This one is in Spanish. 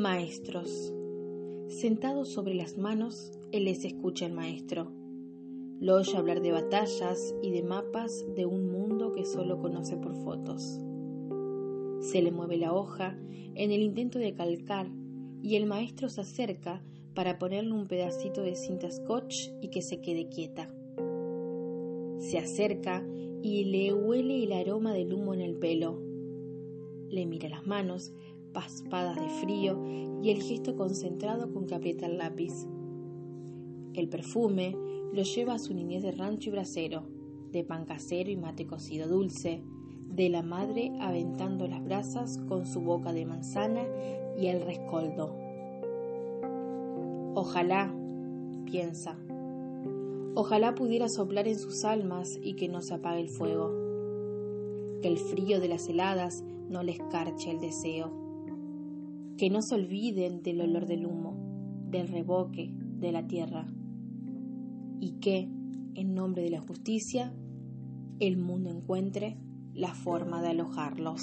Maestros. Sentados sobre las manos, él les escucha el maestro. Lo oye hablar de batallas y de mapas de un mundo que solo conoce por fotos. Se le mueve la hoja en el intento de calcar y el maestro se acerca para ponerle un pedacito de cinta scotch y que se quede quieta. Se acerca y le huele el aroma del humo en el pelo. Le mira las manos paspadas de frío y el gesto concentrado con que aprieta el lápiz. El perfume lo lleva a su niñez de rancho y brasero, de pan casero y mate cocido dulce, de la madre aventando las brasas con su boca de manzana y el rescoldo. Ojalá, piensa, ojalá pudiera soplar en sus almas y que no se apague el fuego, que el frío de las heladas no les carche el deseo que no se olviden del olor del humo, del reboque, de la tierra, y que, en nombre de la justicia, el mundo encuentre la forma de alojarlos.